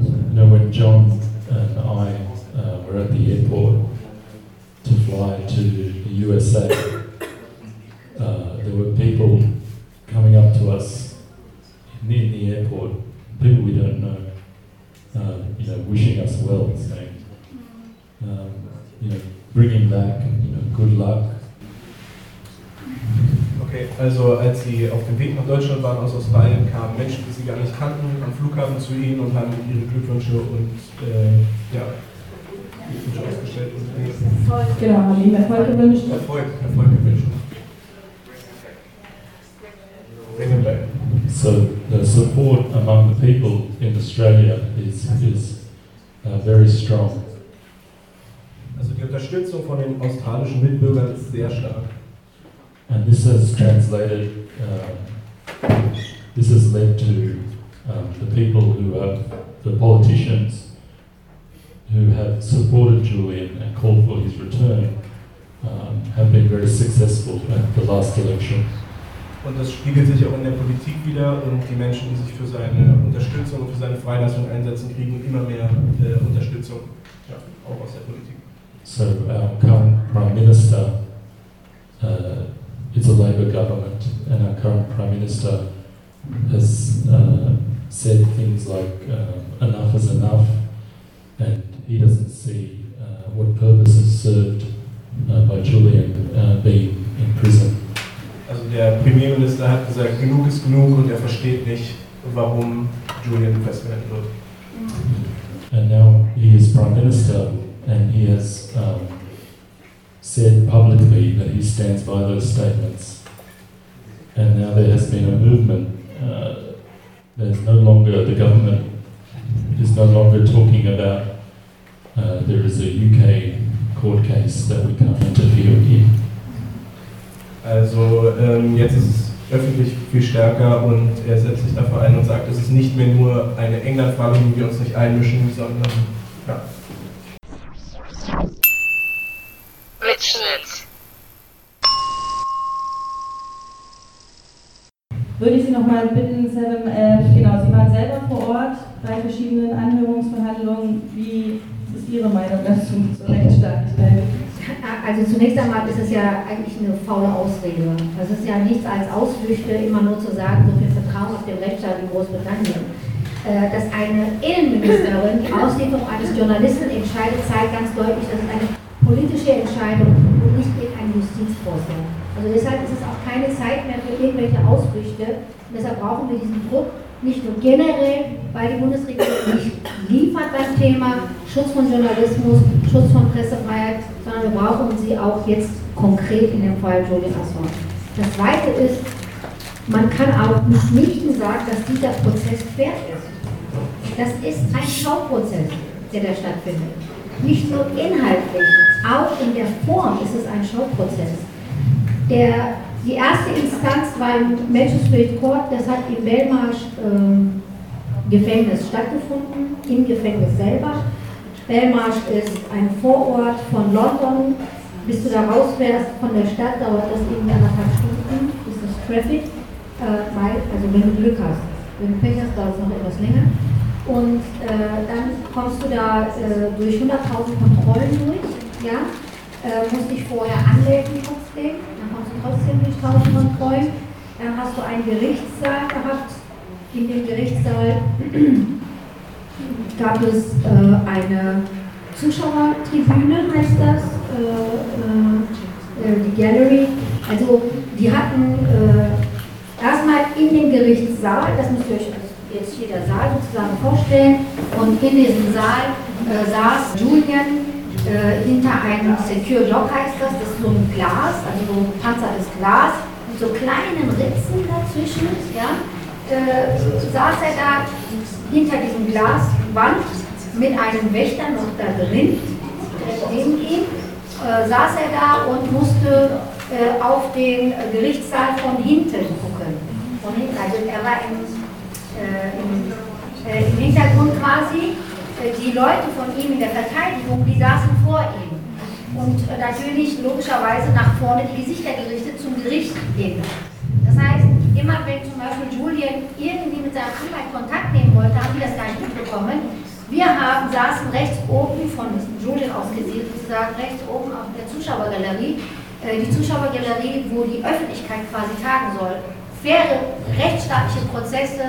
you know, when John and I uh, were at the airport to fly to the USA, uh, there were people coming up to us in, in the airport, people we don't know, uh, you know, wishing us well, saying, um, you know, bringing back, you know, good luck, Okay, also als Sie auf dem Weg nach Deutschland waren aus Australien, kamen Menschen, die Sie gar nicht kannten, am Flughafen zu Ihnen und haben Ihre Glückwünsche und äh, ja, Glückwünsche ausgestellt. Und, genau, haben Ihnen Erfolg gewünscht. Erfolg, Erfolg gewünscht. Bring it back. So the support among the people in Australia is, is uh, very strong. Also die Unterstützung von den australischen Mitbürgern ist sehr stark. And this has translated, uh, this has led to um, the people who have, the politicians who have supported Julian and called for his return, um, have been very successful at the last election. Und das spiegelt sich auch in der Politik wieder und die Menschen, die sich für seine Unterstützung und für seine Freilassung einsetzen, kriegen immer mehr äh, Unterstützung, ja, auch aus der Politik. So our current Prime Minister, uh, it's a Labor government, and our current Prime Minister has uh, said things like uh, enough is enough, and he doesn't see uh, what purpose is served uh, by Julian uh, being in prison. Also der Premierminister hat gesagt, genug ist genug und er versteht nicht, warum Julian festgehalten wird. And now he is Prime Minister, and he has um, said publicly that he stands by those statements. And now there has been a movement. Uh, there's no longer, the government is no longer talking about uh, there is a UK court case that we can't interfere in. Also ähm, jetzt ist öffentlich viel stärker und er setzt sich dafür ein und sagt, es ist nicht mehr nur eine England-Frage, in die wir uns nicht einmischen, sondern ja. Mitschnitt. Würde ich Sie nochmal bitten, Seven, äh, genau, Sie waren selber vor Ort bei verschiedenen Anhörungsverhandlungen. Wie ist Ihre Meinung dazu zur Rechtsstaatlichkeit? Also zunächst einmal ist es ja eigentlich eine faule Ausrede. Das ist ja nichts als Ausflüchte, immer nur zu sagen, so viel Vertrauen auf den Rechtsstaat in Großbritannien. Äh, Dass eine Innenministerin die Auslieferung eines Journalisten entscheidet, zeigt ganz deutlich, dass es eine politische Entscheidung und nicht irgendein Justizvorfall. Also deshalb ist es auch keine Zeit mehr für irgendwelche Ausflüchte. Und deshalb brauchen wir diesen Druck nicht nur generell, weil die Bundesregierung nicht liefert beim Thema Schutz von Journalismus, Schutz von Pressefreiheit, sondern wir brauchen sie auch jetzt konkret in dem Fall Julian Assange. Das Zweite ist, man kann auch mitnichten sagen, dass dieser Prozess fair ist. Das ist ein Schauprozess, der da stattfindet. Nicht nur inhaltlich, auch in der Form ist es ein Schauprozess. Der, die erste Instanz war im Magistrate Court, das hat im Belmarsh ähm, Gefängnis stattgefunden, im Gefängnis selber. Belmarsh ist ein Vorort von London. Bis du da raus wärst von der Stadt, dauert das irgendwie anderthalb Stunden, bis das Traffic. Äh, weil, also wenn du Glück hast. Wenn du Pech hast, dauert es noch etwas länger. Und äh, dann kommst du da äh, durch 100.000 Kontrollen durch, ja, äh, musst dich vorher anmelden trotzdem, trotzdem 1000 Kontrollen. Dann hast du einen Gerichtssaal gehabt. In dem Gerichtssaal gab es äh, eine Zuschauertribüne, heißt das, äh, äh, die Gallery. Also die hatten äh, erstmal in dem Gerichtssaal, das müsst ihr euch jetzt hier der Saal sozusagen vorstellen, und in diesem Saal äh, saß Julian äh, hinter einem Secure Lock heißt das, das ist so ein Glas, also so ein gepanzertes Glas, mit so kleinen Ritzen dazwischen, ja, äh, saß er da hinter diesem Glaswand mit einem Wächter noch da drin, direkt neben ihm, äh, saß er da und musste äh, auf den Gerichtssaal von hinten gucken. Von hinten, also er war im, äh, im, äh, im Hintergrund quasi. Äh, Die Leute von ihm in der Verteidigung, die saßen vor ihm. Und äh, natürlich logischerweise nach vorne die Gesichter gerichtet zum Gericht hin. Das heißt, immer wenn zum Beispiel Julian irgendwie mit seinem Anwalt Kontakt nehmen wollte, haben die das gar nicht mitbekommen. Wir haben, saßen rechts oben von Julian aus gesehen, sozusagen rechts oben auf der Zuschauergalerie. Äh, Die Zuschauergalerie, wo die Öffentlichkeit quasi tagen soll. Faire rechtsstaatliche Prozesse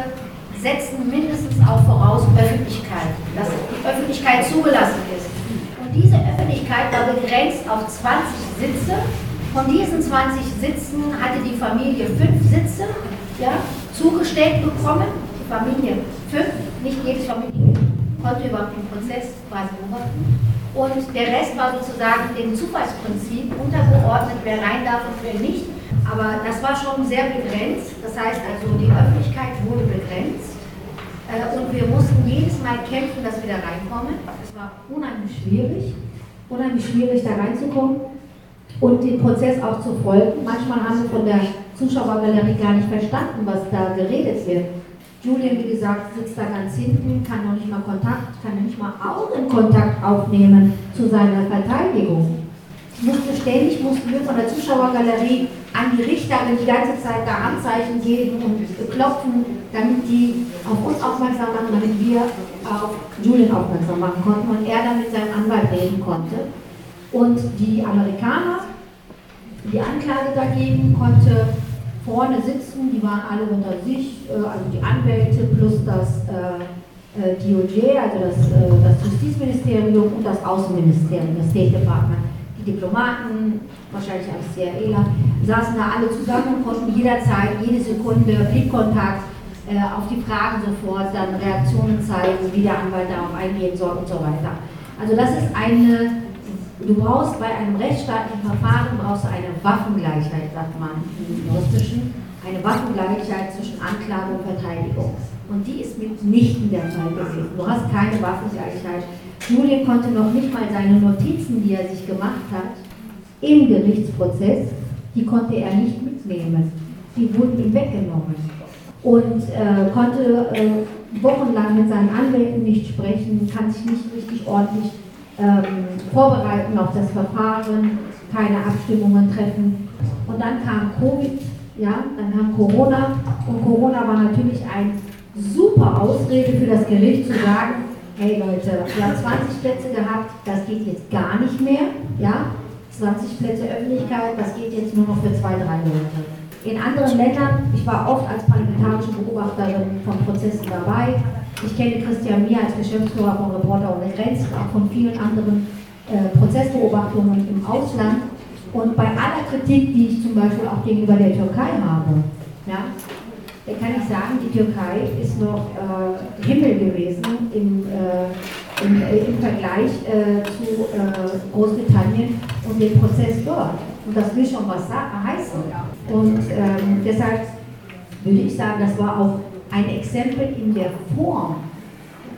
setzen mindestens auch voraus Öffentlichkeit, dass die Öffentlichkeit zugelassen ist. Und diese Öffentlichkeit war begrenzt auf 20 Sitze. Von diesen 20 Sitzen hatte die Familie fünf Sitze ja, zugestellt bekommen. Die Familie fünf, nicht jede Familie konnte überhaupt den Prozess quasi beobachten. Und der Rest war sozusagen dem Zufallsprinzip untergeordnet, wer rein darf und wer nicht. Aber das war schon sehr begrenzt. Das heißt also, die Öffentlichkeit wurde begrenzt. Äh, und wir mussten jedes Mal kämpfen, dass wir da reinkommen. Es war unheimlich schwierig, unheimlich schwierig da reinzukommen und den Prozess auch zu folgen. Manchmal haben wir von der Zuschauergalerie gar nicht verstanden, was da geredet wird. Julian, wie gesagt, sitzt da ganz hinten, kann noch nicht mal Kontakt, kann nicht mal Augenkontakt aufnehmen zu seiner Verteidigung. Musste ständig, mussten wir von der Zuschauergalerie an die Richterin die ganze Zeit da Anzeichen geben und klopfen, damit die auf uns aufmerksam machen, damit wir auf Julian aufmerksam machen konnten und er dann mit seinem Anwalt reden konnte. Und die Amerikaner, die Anklage dagegen konnte vorne sitzen, die waren alle unter sich, äh, also die Anwälte plus das äh, äh DOJ, also das, das Justizministerium und das Außenministerium, das State Department. Diplomaten, wahrscheinlich als CIAler, saßen da alle zusammen und konnten jederzeit, jede Sekunde Blickkontakt äh, auf die Fragen sofort, dann Reaktionen zeigen, wie der Anwalt darauf eingehen soll und so weiter. Also das ist eine Du brauchst bei einem rechtsstaatlichen Verfahren brauchst eine Waffengleichheit, sagt man im juristischen, eine Waffengleichheit zwischen Anklage und Verteidigung. Und die ist mitnichten der Fall gewesen. Du hast keine Waffengleichheit. Julian konnte noch nicht mal seine Notizen, die er sich gemacht hat, im Gerichtsprozess, die konnte er nicht mitnehmen. Die wurden ihm weggenommen. Und äh, konnte äh, wochenlang mit seinen Anwälten nicht sprechen, kann sich nicht richtig ordentlich ähm, vorbereiten auf das Verfahren, keine Abstimmungen treffen. Und dann kam Covid, ja, dann kam Corona und Corona war natürlich eine super Ausrede für das Gericht zu sagen, hey Leute, wir haben 20 Plätze gehabt, das geht jetzt gar nicht mehr, ja, 20 Plätze Öffentlichkeit, das geht jetzt nur noch für zwei, drei Leute. In anderen Ländern, ich war oft als parlamentarische Beobachterin von Prozessen dabei, ich kenne Christian Mier als Geschäftsführer von Reporter ohne Grenzen, auch von vielen anderen äh, Prozessbeobachtungen im Ausland. Und bei aller Kritik, die ich zum Beispiel auch gegenüber der Türkei habe, ja, kann ich sagen, die Türkei ist noch äh, Himmel gewesen im, äh, im, äh, im Vergleich äh, zu äh, Großbritannien und dem Prozess dort. Und das will schon was heißen. Und ähm, deshalb würde ich sagen, das war auch ein Exempel in der Form.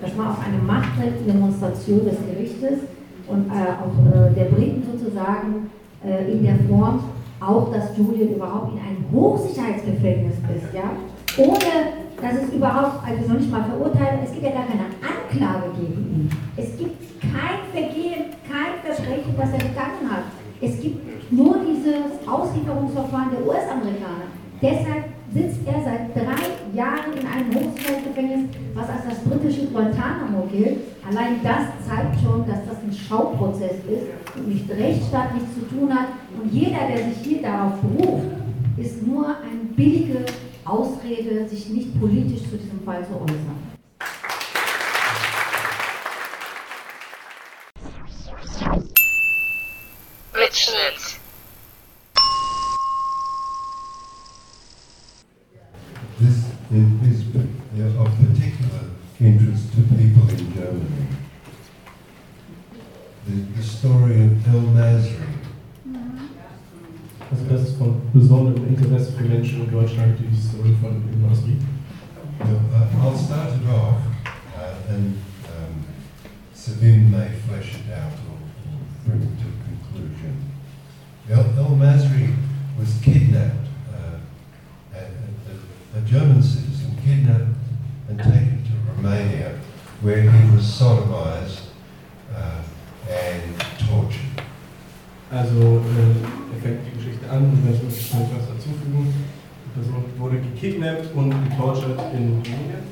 Das war auch eine Machtdemonstration des Gerichtes und äh, auch äh, der Briten sozusagen äh, in der Form, auch dass Julian überhaupt in einem Hochsicherheitsgefängnis ist, ja, ohne dass es überhaupt, also noch nicht mal verurteilt, es gibt ja gar keine Anklage gegen ihn. Es gibt kein Vergehen, kein Versprechen, das er begangen hat. Es gibt nur dieses Auslieferungsverfahren der US-Amerikaner. Deshalb sitzt er seit drei Jahren in einem Hochsicherheitsgefängnis, was als das britische Guantanamo gilt. Allein das zeigt schon, dass das ein Schauprozess ist und nicht rechtsstaatlich zu tun hat. Und jeder, der sich hier darauf beruft, ist nur eine billige Ausrede, sich nicht politisch zu diesem Fall zu äußern. Mitschnitt is of particular interest to people in Germany. The, the story of El Masri. Das ist von besonderem Interesse für Menschen in Deutschland, die Story von. Uh, I'll start it off uh, and um, Sabine may flesh it out or, bring it to a conclusion. El, El Masri was kidnapped, uh, a, a, a German citizen kidnapped and taken to Romania, where he was sodomized uh, and tortured. Also äh, er fängt die Geschichte an und möchte noch etwas dazufügen. Die Person wurde gekidnappt und getortured in Rumänien.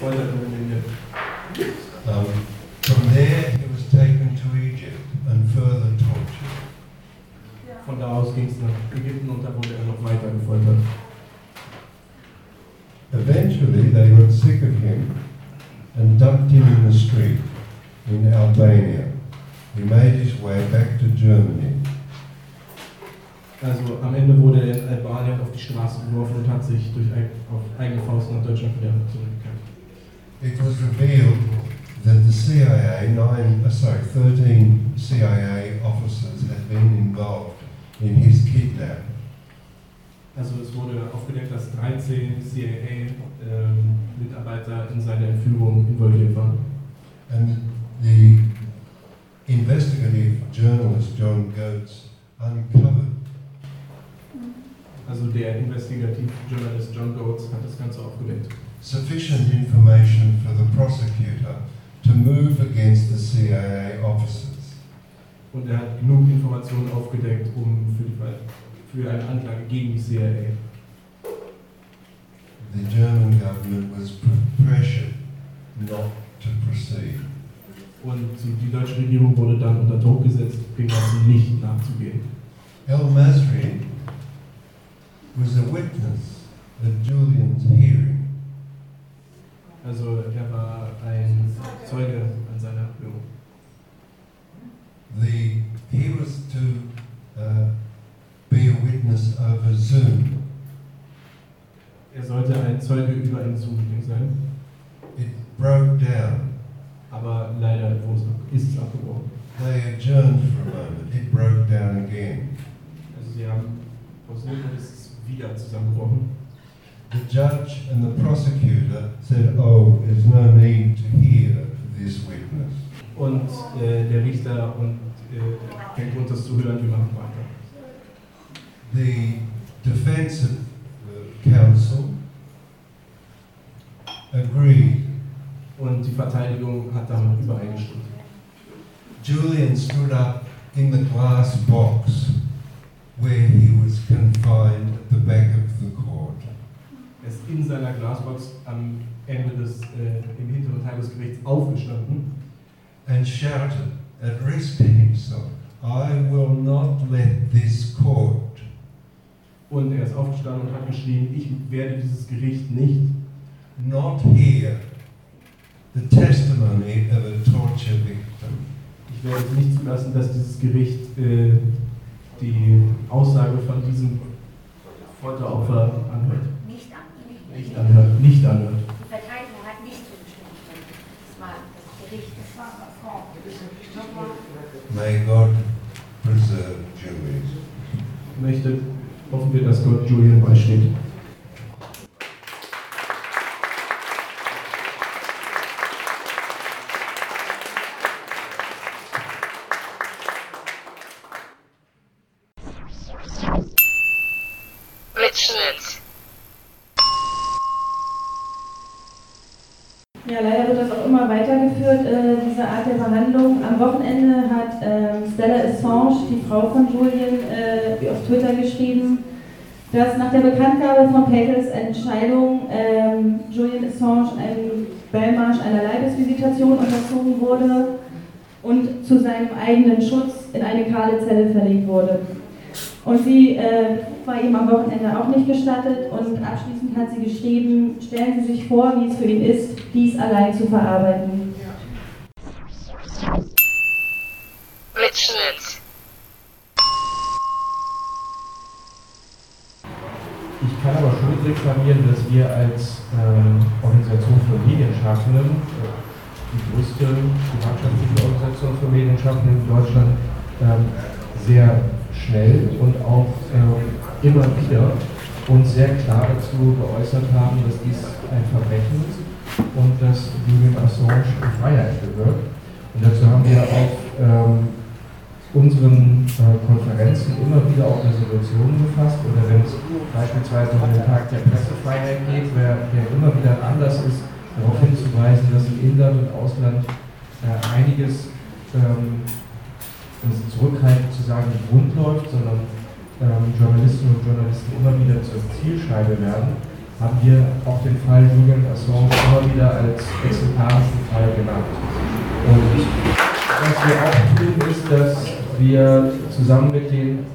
Foltert in Rumänien. Um, from there he was taken to Egypt and further tortured. Von da aus ging es nach Ägypten und da wurde er noch weiter gefoltert. Eventually, they got sick of him and dumped him in the street in Albania. He made his way back to Germany. Also am Ende wurde er in Albanien auf die Straße geworfen und hat sich durch auf eigene Faust nach Deutschland wieder zurückgekehrt. It was revealed that the CIA, nine, uh, sorry, 13 CIA officers had been involved in his kidnapping. Also es wurde aufgedeckt, dass 13 CIA-Mitarbeiter in seiner Entführung involviert waren. And the investigative journalist John Goetz uncovered Also der Investigativjournalist John Goetz hat das Ganze aufgedeckt. sufficient information for the prosecutor to move against the CIA officers. Und er hat genug Informationen aufgedeckt, um für, die, Fall- für eine Anklage gegen die CIA. The German government was pressured not to proceed. Und die, deutsche Regierung wurde dann unter Druck gesetzt, dem Ganzen nicht nachzugehen. El Masri was a witness at Julian's hearing. Also er war ein Zeuge an seiner Führung. The, he was to uh, be a witness over Zoom. Er sollte ein Zeuge über ein Zoom-Meeting sein, It broke down. Aber leider ist es abgebrochen. They adjourned for a moment. It broke down again. Also sie haben pausiert und es ist wieder zusammengebrochen. The judge and the prosecutor said, oh, there's no need to hear this witness. Und äh, der Richter und äh, der Grund, das zu hören, wir machen weiter. The defense uh, counsel agreed. Und die Verteidigung hat damit übereingestimmt. Julian stood up in the glass box where he was confined at the back of the court. Er ist in seiner Glasbox am Ende des, äh, im hinteren Teil des Gerichts aufgestanden and shouted to himself, I will not let this court und er ist aufgestanden und hat geschrien, ich werde dieses Gericht nicht, not hear the testimony of a torture victim. ich werde es nicht zulassen, dass dieses Gericht äh, die Aussage von diesem Folteropfer anhört. Nicht an, nicht, Nicht anhört, nicht anhört. Die Verteidigung hat nicht zugestimmt. Das war das Gericht. Das war May God preserve Julian. Ich möchte, hoffen wir, dass Gott Julian beisteht. Mitschnitt. Ja, leider wird das auch immer weitergeführt, äh, diese Art der Behandlung. Am Wochenende hat ähm, Stella Assange, die Frau von Julian, äh, auf Twitter geschrieben, dass nach der Bekanntgabe von Pagels Entscheidung ähm, Julian Assange einem Bellmarsch einer Leibesvisitation unterzogen wurde und zu seinem eigenen Schutz in eine kahle Zelle verlegt wurde. Und sie äh, war ihm am Wochenende auch nicht gestattet und abschließend hat sie geschrieben, stellen Sie sich vor, wie es für ihn ist, dies allein zu verarbeiten. Mitschnitt. Kann aber schon reklamieren, dass wir als ähm, Organisation für Medienschaffenden, äh, die größte gemeinschaftliche Organisation für Medienschaffende in Deutschland, ähm, sehr schnell und auch ähm, immer wieder uns sehr klar dazu geäußert haben, dass dies ein Verbrechen ist und dass Julian Assange Freiheit gehört. Und dazu haben wir auf ähm, unseren äh, Konferenzen immer wieder auch Resolutionen gefasst oder wenn es beispielsweise um den Tag der Pressefreiheit geht, der, der immer wieder ein Anlass ist, darauf hinzuweisen, dass im Inland und Ausland äh, einiges ähm, zurückhaltend zu sagen nicht rund läuft, sondern ähm, Journalistinnen und Journalisten immer wieder zur Zielscheibe werden, haben wir auch den Fall Julian Assange immer wieder als exemplarischen Fall genannt. Und was wir auch tun, ist, dass wir zusammen mit den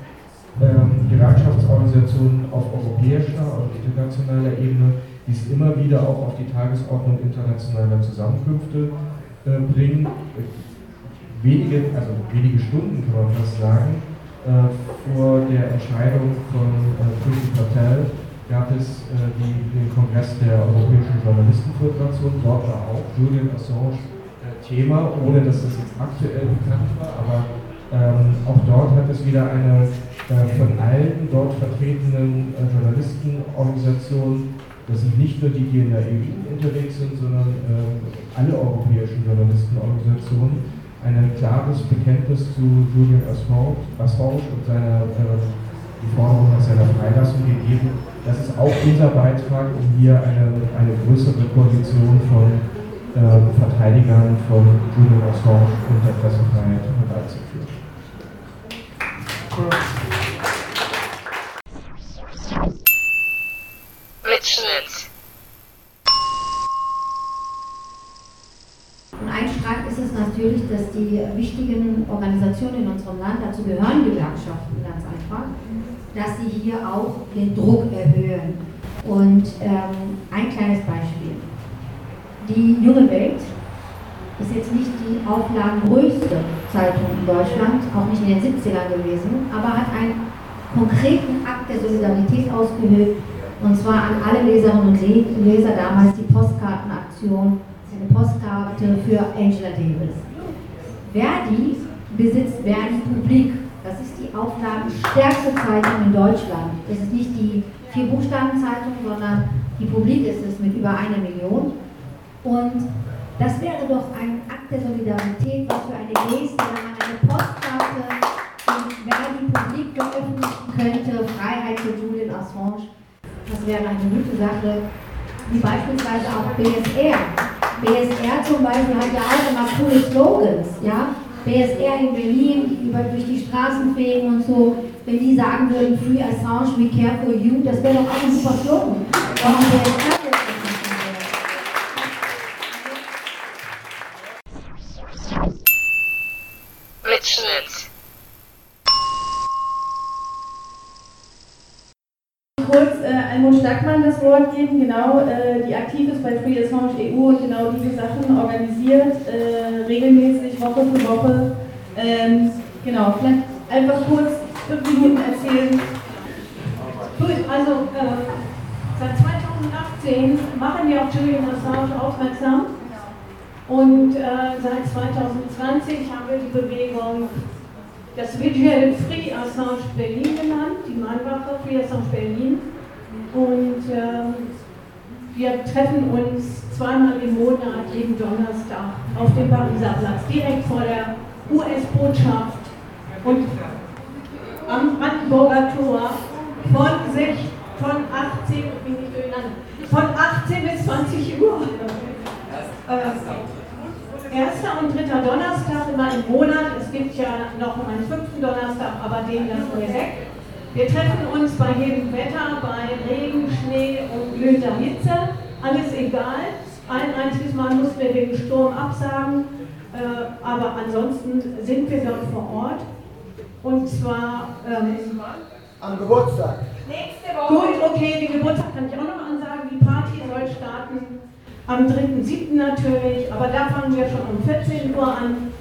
ähm, Gewerkschaftsorganisationen auf europäischer und internationaler Ebene dies immer wieder auch auf die Tagesordnung internationaler Zusammenkünfte äh, bringen. Wenige, also wenige Stunden kann man fast sagen, äh, vor der Entscheidung von äh, Priti Patel gab es äh, die, den Kongress der Europäischen Journalistenföderation. Dort war auch Julian Assange äh, Thema, ohne dass das jetzt aktuell bekannt war, aber ähm, auch dort hat es wieder eine äh, von allen dort vertretenen äh, Journalistenorganisationen, das sind nicht nur die, die in der EU unterwegs sind, sondern alle europäischen Journalistenorganisationen, ein klares Bekenntnis zu Julian Assange und seiner die Forderung nach seiner Freilassung gegeben. Das ist auch unser Beitrag, um hier eine, eine größere Koalition von äh, Verteidigern von Julian Assange und der Pressefreiheit herbeizuführen. Mitschnitt. Und ein Streit ist es natürlich, dass die wichtigen Organisationen in unserem Land, dazu gehören Gewerkschaften ganz einfach, dass sie hier auch den Druck erhöhen. Und ähm, ein kleines Beispiel. Die Junge Welt ist jetzt nicht die auflagengrößte Zeitung in Deutschland, auch nicht in den 70ern gewesen, aber hat einen konkreten Akt der Solidarität ausgeübt, und zwar an alle Leserinnen und Leser damals die Postkartenaktion, eine Postkarte für Angela Davis. Verdi besitzt Verdi Publik, das ist die auflagenstärkste Zeitung in Deutschland. Es ist nicht die Vier-Buchstaben-Zeitung, sondern die Publik ist es mit über einer Million. Und das wäre doch ein Akt der Solidarität, was für eine Geste, wenn man eine Postkarte in die Publik veröffentlichen könnte, Freiheit für Julian Assange. Das wäre eine gute Sache, wie beispielsweise auch BSR. BSR zum Beispiel hat ja auch immer coole Slogans, ja. BSR in Berlin, über, durch die Straßen fegen und so, wenn die sagen würden, Free Assange, we care for you, das wäre doch auch ein super Slogan. Warum BSR Almut Stackmann das Wort geben, genau, äh, die aktiv ist bei Free Assange EU und genau diese Sachen organisiert, äh, regelmäßig, Woche für Woche. Ähm, genau, vielleicht einfach kurz fünf Minuten erzählen. Also äh, seit 2018 machen wir auf Julian Assange aufmerksam und äh, seit 2020 haben wir die Bewegung, das Vigil Free Assange Berlin genannt, die Mannwache Free Assange Berlin. Und äh, wir treffen uns zweimal im Monat, jeden Donnerstag, auf dem Pariser Platz, direkt vor der US-Botschaft und am Brandenburger Tor von, 6, von 18, von 18 bis 20 Uhr. Äh, erster und dritter Donnerstag immer im Monat. Es gibt ja noch einen fünften Donnerstag, aber den lassen wir weg. Wir treffen uns bei jedem Wetter, bei Regen, Schnee und glühender Hitze. Alles egal. Ein einziges Mal mussten wir den Sturm absagen, äh, aber ansonsten sind wir dort vor Ort. Und zwar ähm, am Geburtstag. Nächste Woche. Gut, okay, den Geburtstag kann ich auch noch ansagen. Die Party soll starten am 3.7. natürlich, aber da fangen wir schon um 14 Uhr an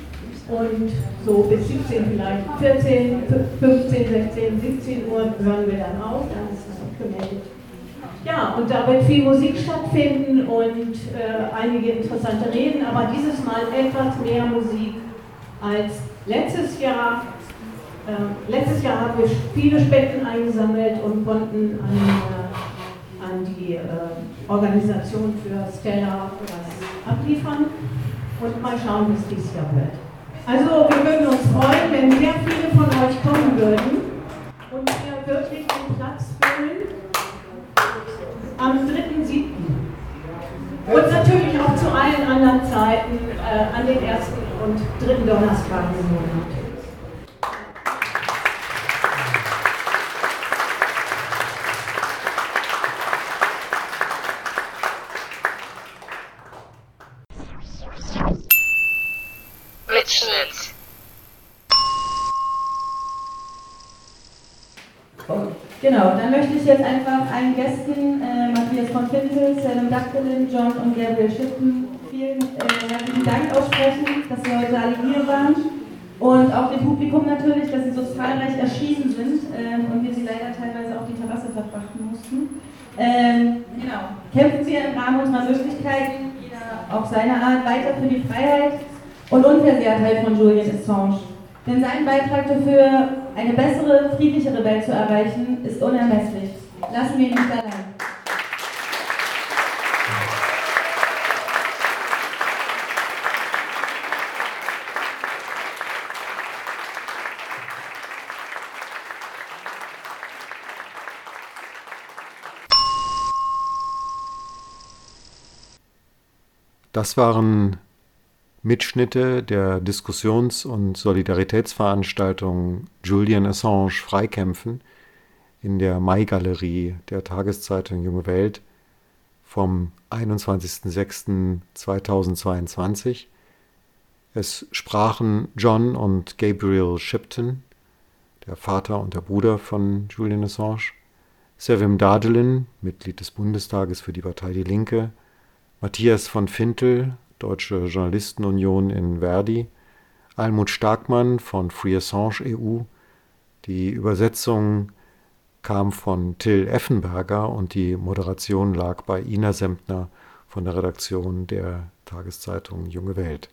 und so bis 17 vielleicht, 14, 15, 16, 17 Uhr hören wir dann auf, dann ist es gemeldet. Ja, und da wird viel Musik stattfinden und äh, einige interessante Reden, aber dieses Mal etwas mehr Musik als letztes Jahr. Äh, letztes Jahr haben wir viele Spenden eingesammelt und konnten an äh, an die äh, Organisation für Stella was abliefern und mal schauen, wie es dieses Jahr wird. Also wir würden uns freuen, wenn sehr viele von euch kommen würden und wir wirklich den Platz füllen am 3.7. Und natürlich auch zu allen anderen Zeiten äh, an den ersten und dritten Donnerstagen im Monat. Mitschnitt. Genau, dann möchte ich jetzt einfach allen Gästen, äh, Matthias von Fintel, Selim Daktelin, John und Gabriel Schippen, vielen äh, herzlichen Dank aussprechen, dass Sie heute alle hier waren. Und auch dem Publikum natürlich, dass Sie so zahlreich erschienen sind ähm, und wir Sie leider teilweise auf die Terrasse verfrachten mussten. Ähm, genau, kämpfen Sie im Rahmen unserer Möglichkeiten, jeder auf seine Art, weiter für die Freiheit und Unversehrtheit von Julian Assange. Denn sein Beitrag dafür Eine bessere, friedlichere Welt zu erreichen, ist unermesslich. Lassen wir ihn nicht allein. Das waren Mitschnitte der Diskussions- und Solidaritätsveranstaltung Julian Assange Freikämpfen in der Mai-Galerie der Tageszeitung Junge Welt vom 21.06.2022. Es sprachen John und Gabriel Shipton, der Vater und der Bruder von Julian Assange, Sevim Dardelin, Mitglied des Bundestages für die Partei Die Linke, Matthias von Fintel, Deutsche Journalistenunion in Verdi, Almut Starkmann von Free Assange EU. Die Übersetzung kam von Till Effenberger und die Moderation lag bei Ina Sempner von der Redaktion der Tageszeitung Junge Welt.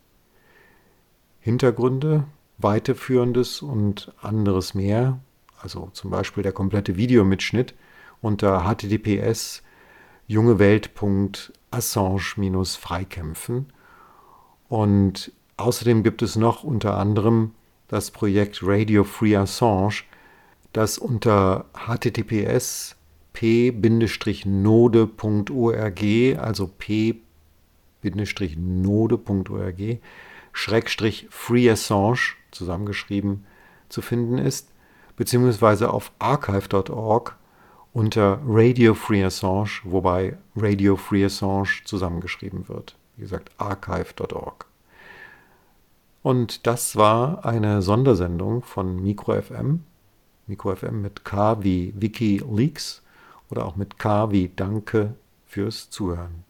Hintergründe, weiterführendes und anderes mehr, also zum Beispiel der komplette Videomitschnitt unter https jungewelt.assange-freikämpfen. Und außerdem gibt es noch unter anderem das Projekt Radio Free Assange, das unter https p-node.org, also p-node.org, Schrägstrich Free Assange zusammengeschrieben zu finden ist, beziehungsweise auf archive.org unter Radio Free Assange, wobei Radio Free Assange zusammengeschrieben wird. Wie gesagt, archive.org. Und das war eine Sondersendung von MicroFM. MicroFM mit K wie WikiLeaks oder auch mit K wie Danke fürs Zuhören.